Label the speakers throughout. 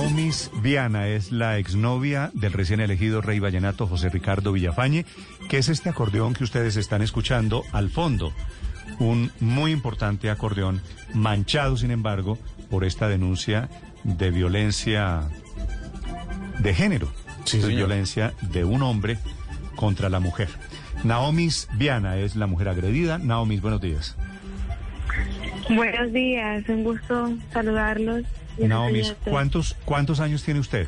Speaker 1: Naomis Viana es la exnovia del recién elegido rey vallenato José Ricardo Villafañe, que es este acordeón que ustedes están escuchando al fondo. Un muy importante acordeón, manchado, sin embargo, por esta denuncia de violencia de género, de violencia de un hombre contra la mujer. Naomis Viana es la mujer agredida. Naomis, buenos días.
Speaker 2: Buenos días, un gusto saludarlos.
Speaker 1: Naomis, ¿cuántos, ¿cuántos años tiene usted?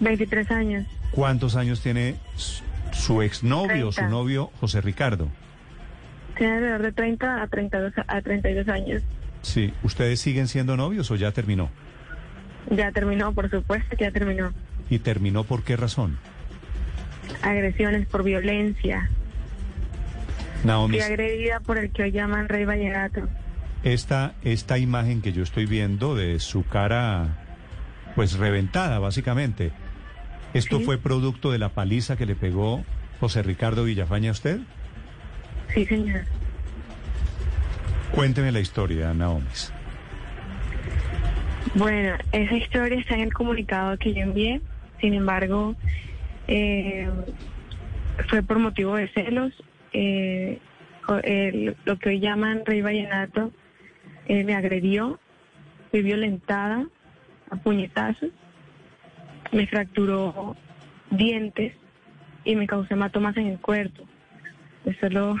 Speaker 2: 23 años.
Speaker 1: ¿Cuántos años tiene su exnovio o su novio José Ricardo?
Speaker 2: Tiene alrededor de 30 a 32, a 32 años.
Speaker 1: Sí, ¿ustedes siguen siendo novios o ya terminó?
Speaker 2: Ya terminó, por supuesto que ya terminó.
Speaker 1: ¿Y terminó por qué razón?
Speaker 2: Agresiones por violencia.
Speaker 1: Naomi.
Speaker 2: Y agredida por el que hoy llaman Rey Vallenato.
Speaker 1: Esta, esta imagen que yo estoy viendo de su cara, pues reventada, básicamente, ¿esto
Speaker 2: Sí.
Speaker 1: fue producto de la paliza que le pegó José Ricardo Villafaña a usted?
Speaker 2: Sí, señor.
Speaker 1: Cuénteme la historia, Naomis.
Speaker 2: Bueno, esa historia está en el comunicado que yo envié. Sin embargo, eh, fue por motivo de celos. Eh, el- lo que hoy llaman Rey Vallenato me agredió, fui violentada a puñetazos, me fracturó dientes y me causó hematomas en el cuerpo. De solo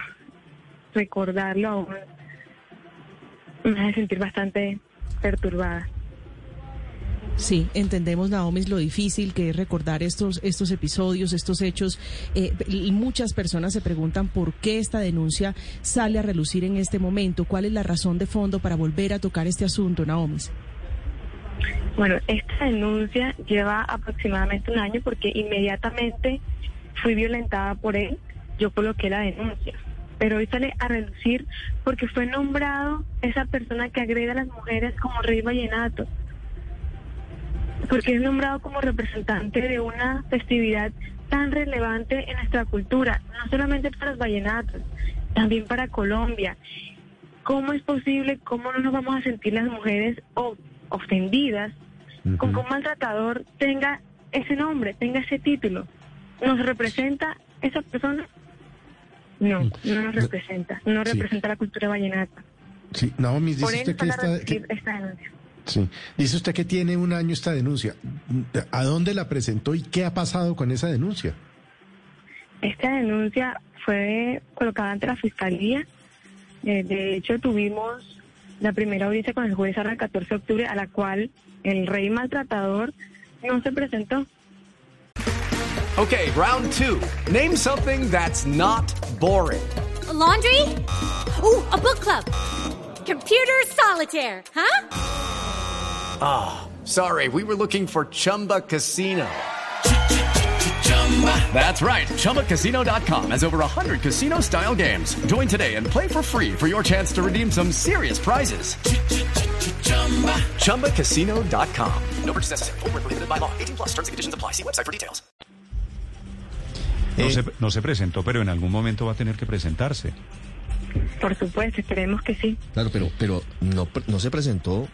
Speaker 2: recordarlo aún me hace sentir bastante perturbada.
Speaker 3: Sí, entendemos, Naomi, lo difícil que es recordar estos, estos episodios, estos hechos. Eh, muchas personas se preguntan por qué esta denuncia sale a relucir en este momento. ¿Cuál es la razón de fondo para volver a tocar este asunto, Naomi?
Speaker 2: Bueno, esta denuncia lleva aproximadamente un año porque inmediatamente fui violentada por él, yo coloqué la denuncia. Pero hoy sale a relucir porque fue nombrado esa persona que agrede a las mujeres como Rey Vallenato. Porque es nombrado como representante de una festividad tan relevante en nuestra cultura, no solamente para los vallenatos, también para Colombia. ¿Cómo es posible, cómo no nos vamos a sentir las mujeres ofendidas con que un maltratador tenga ese nombre, tenga ese título? ¿Nos representa esa persona? No, no nos representa, no
Speaker 4: Sí.
Speaker 2: representa la cultura vallenata.
Speaker 4: Sí, Naomi, dice
Speaker 2: Por
Speaker 4: usted que esta, que-
Speaker 2: esta denuncia.
Speaker 4: Sí. dice usted que tiene un año esta denuncia. ¿A dónde la presentó y qué ha pasado con esa denuncia?
Speaker 2: Esta denuncia fue colocada ante la fiscalía. Eh, de hecho, tuvimos la primera audiencia con el juez ahora el 14 de octubre, a la cual el rey maltratador no se presentó.
Speaker 5: Okay, round two. Name something that's not boring.
Speaker 6: A laundry? Ooh, a book club. Computer solitaire, huh?
Speaker 5: Ah, sorry, we were looking for Chumba Casino. That's right. ChumbaCasino.com has over 100 casino style games. Join today and play for free for your chance to redeem some serious prizes. ChumbaCasino.com. No purchase necessary. Void where prohibited by law. 18 plus terms and conditions apply. See website for details.
Speaker 1: No, se, no se presentó, pero en algún momento va a tener que presentarse.
Speaker 2: Por supuesto, esperemos que sí.
Speaker 7: Claro, pero, pero no, no se presentó.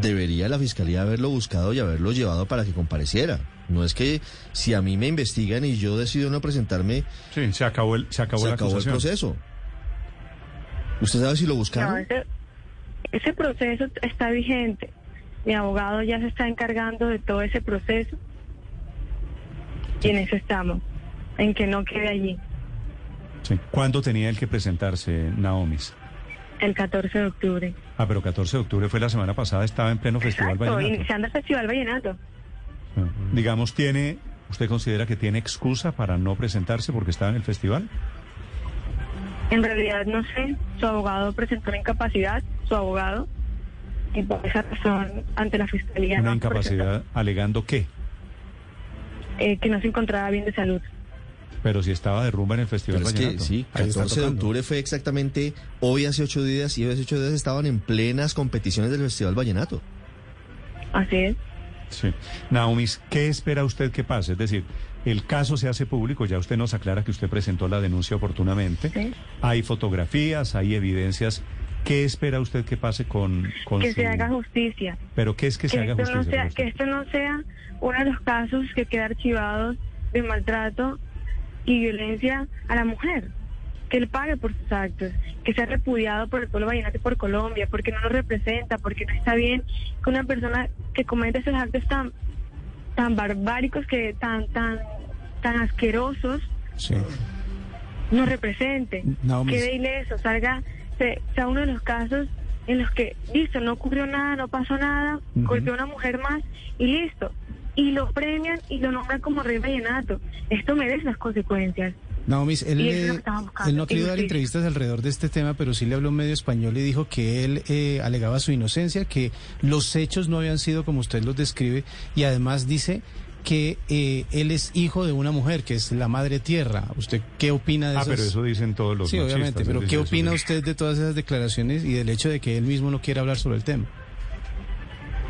Speaker 7: Debería la fiscalía haberlo buscado y haberlo llevado para que compareciera. No es que si a mí me investigan y yo decido no presentarme,
Speaker 1: Sí, se acabó el, se acabó
Speaker 7: se
Speaker 1: la
Speaker 7: acabó el proceso. ¿Usted sabe si lo
Speaker 2: No,
Speaker 7: buscaron?
Speaker 2: ese, ese proceso está vigente. Mi abogado ya se está encargando de todo ese proceso. Y en eso estamos, en que no quede allí.
Speaker 1: Sí. ¿Cuándo tenía él que presentarse, Naomis?
Speaker 2: El 14 de octubre.
Speaker 1: Ah, pero 14 de octubre fue la semana pasada, estaba en pleno Festival
Speaker 2: Exacto,
Speaker 1: Vallenato.
Speaker 2: iniciando el Festival Vallenato.
Speaker 1: Digamos, tiene ¿Usted considera que tiene excusa para no presentarse porque estaba en el festival?
Speaker 2: En realidad no sé, su abogado presentó una incapacidad, su abogado, y por esa razón ante la fiscalía
Speaker 1: Una
Speaker 2: no
Speaker 1: incapacidad alegando qué,
Speaker 2: eh, que no se encontraba bien de salud.
Speaker 1: Pero si estaba de rumba en el festival
Speaker 7: Pero es que
Speaker 1: Vallenato.
Speaker 7: sí,
Speaker 1: Ahí está
Speaker 7: 14 de octubre fue exactamente hoy hace ocho días y hoy hace ocho días estaban en plenas competiciones del Festival Vallenato.
Speaker 2: Así es.
Speaker 1: Sí. Naomis, ¿qué espera usted que pase? Es decir, el caso se hace público, ya usted nos aclara que usted presentó la denuncia oportunamente.
Speaker 2: Sí.
Speaker 1: Hay fotografías, hay evidencias. ¿Qué espera usted que pase con, con
Speaker 2: que
Speaker 1: su-
Speaker 2: se haga justicia.
Speaker 1: ¿Pero qué es que, se haga justicia?
Speaker 2: no sea,
Speaker 1: por
Speaker 2: que esto no sea uno de los casos que queda archivados de maltrato y violencia a la mujer. Que él pague por sus actos, que sea repudiado por el pueblo vallenato y por Colombia, porque no nos representa, porque no está bien que una persona que comete esos actos tan tan barbáricos, que tan tan tan asquerosos,
Speaker 8: Sí.
Speaker 2: nos represente,
Speaker 8: Naomi.
Speaker 2: quede ileso, salga, se- sea uno de los casos en los que, listo, no ocurrió nada, no pasó nada, golpeó a una mujer más y listo. Y lo premian y lo nombran como rey vallenato. Esto merece las consecuencias.
Speaker 8: Naomi, él,
Speaker 2: buscando,
Speaker 8: él no ha querido dar entrevistas alrededor de este tema, pero sí le habló a un medio español y dijo que él eh, alegaba su inocencia, que los hechos no habían sido como usted los describe y además dice que eh, él es hijo de una mujer, que es la madre tierra. ¿Usted qué opina de
Speaker 1: Ah,
Speaker 8: eso?
Speaker 1: pero eso dicen todos los
Speaker 8: Sí, obviamente, pero ¿qué opina
Speaker 1: de-
Speaker 8: usted de todas esas declaraciones y del hecho de que él mismo no quiere hablar sobre el tema?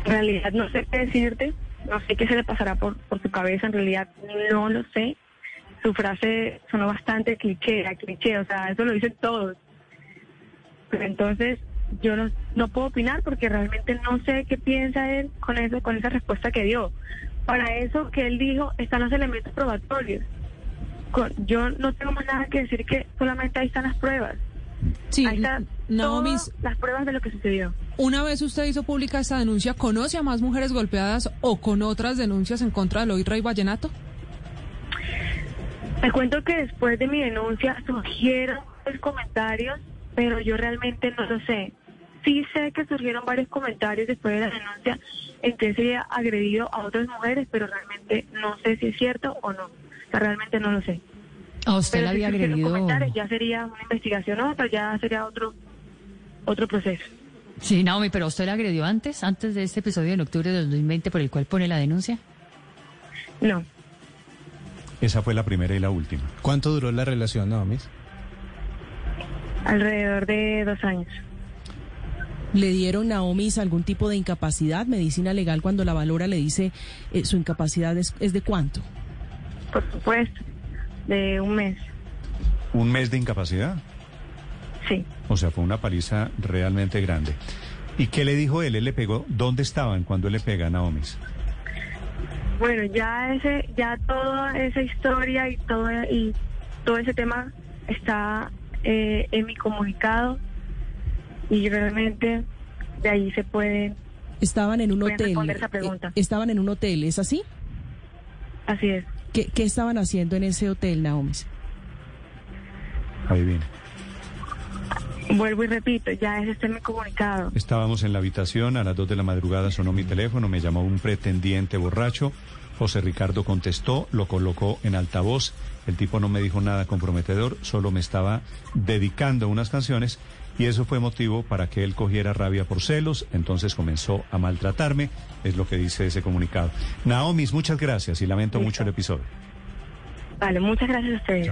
Speaker 2: En realidad no sé qué decirte, no sé qué se le pasará por, por su cabeza, en realidad no lo sé. Su frase sonó bastante cliché, a cliché, o sea, eso lo dicen todos. Pero entonces yo no, no puedo opinar porque realmente no sé qué piensa él con eso, con esa respuesta que dio. Para eso que él dijo están los elementos probatorios. Con- yo no tengo más nada que decir que solamente ahí están las pruebas.
Speaker 9: Sí,
Speaker 2: ahí están todas las pruebas de lo que sucedió.
Speaker 9: Una vez usted hizo pública esta denuncia, ¿conoce a más mujeres golpeadas o con otras denuncias en contra del hoy rey vallenato?
Speaker 2: Te cuento que después de mi denuncia surgieron varios comentarios, pero yo realmente no lo sé. Sí sé que surgieron varios comentarios después de la denuncia en que se agredido a otras mujeres, pero realmente no sé si es cierto o no. O sea, realmente no lo sé.
Speaker 10: ¿A usted
Speaker 2: pero
Speaker 10: la había agredido?
Speaker 2: comentarios, ya sería una investigación otra, ya sería otro otro proceso.
Speaker 10: Sí, Naomi, pero ¿usted la agredió antes, antes de este episodio en octubre de 2020 por el cual pone la denuncia?
Speaker 2: No.
Speaker 1: Esa fue la primera y la última.
Speaker 8: ¿Cuánto duró la relación, Naomi?
Speaker 2: Alrededor de dos años.
Speaker 3: ¿Le dieron Naomi algún tipo de incapacidad? Medicina legal cuando la valora le dice eh, su incapacidad es, es de cuánto?
Speaker 2: Por supuesto, de un mes.
Speaker 1: ¿Un mes de incapacidad?
Speaker 2: Sí.
Speaker 1: O sea, fue una paliza realmente grande. ¿Y qué le dijo él? Él le pegó. ¿Dónde estaban cuando él le pega a Naomi?
Speaker 2: Bueno, ya ese, ya toda esa historia y todo y todo ese tema está eh, en mi comunicado y realmente de ahí se puede.
Speaker 3: Estaban en un hotel.
Speaker 2: responder esa pregunta.
Speaker 3: Eh, estaban en un hotel, ¿es así?
Speaker 2: Así es.
Speaker 3: ¿Qué, qué estaban haciendo en ese hotel, Naomi?
Speaker 1: Adivine.
Speaker 2: Vuelvo y repito, ya ese está mi comunicado.
Speaker 1: Estábamos en la habitación, a las 2 de la madrugada sonó mi teléfono, me llamó un pretendiente borracho. José Ricardo contestó, lo colocó en altavoz. El tipo no me dijo nada comprometedor, solo me estaba dedicando unas canciones y eso fue motivo para que él cogiera rabia por celos. Entonces comenzó a maltratarme, es lo que dice ese comunicado. Naomis, muchas gracias y lamento mucho el episodio.
Speaker 2: Vale, muchas gracias a ustedes.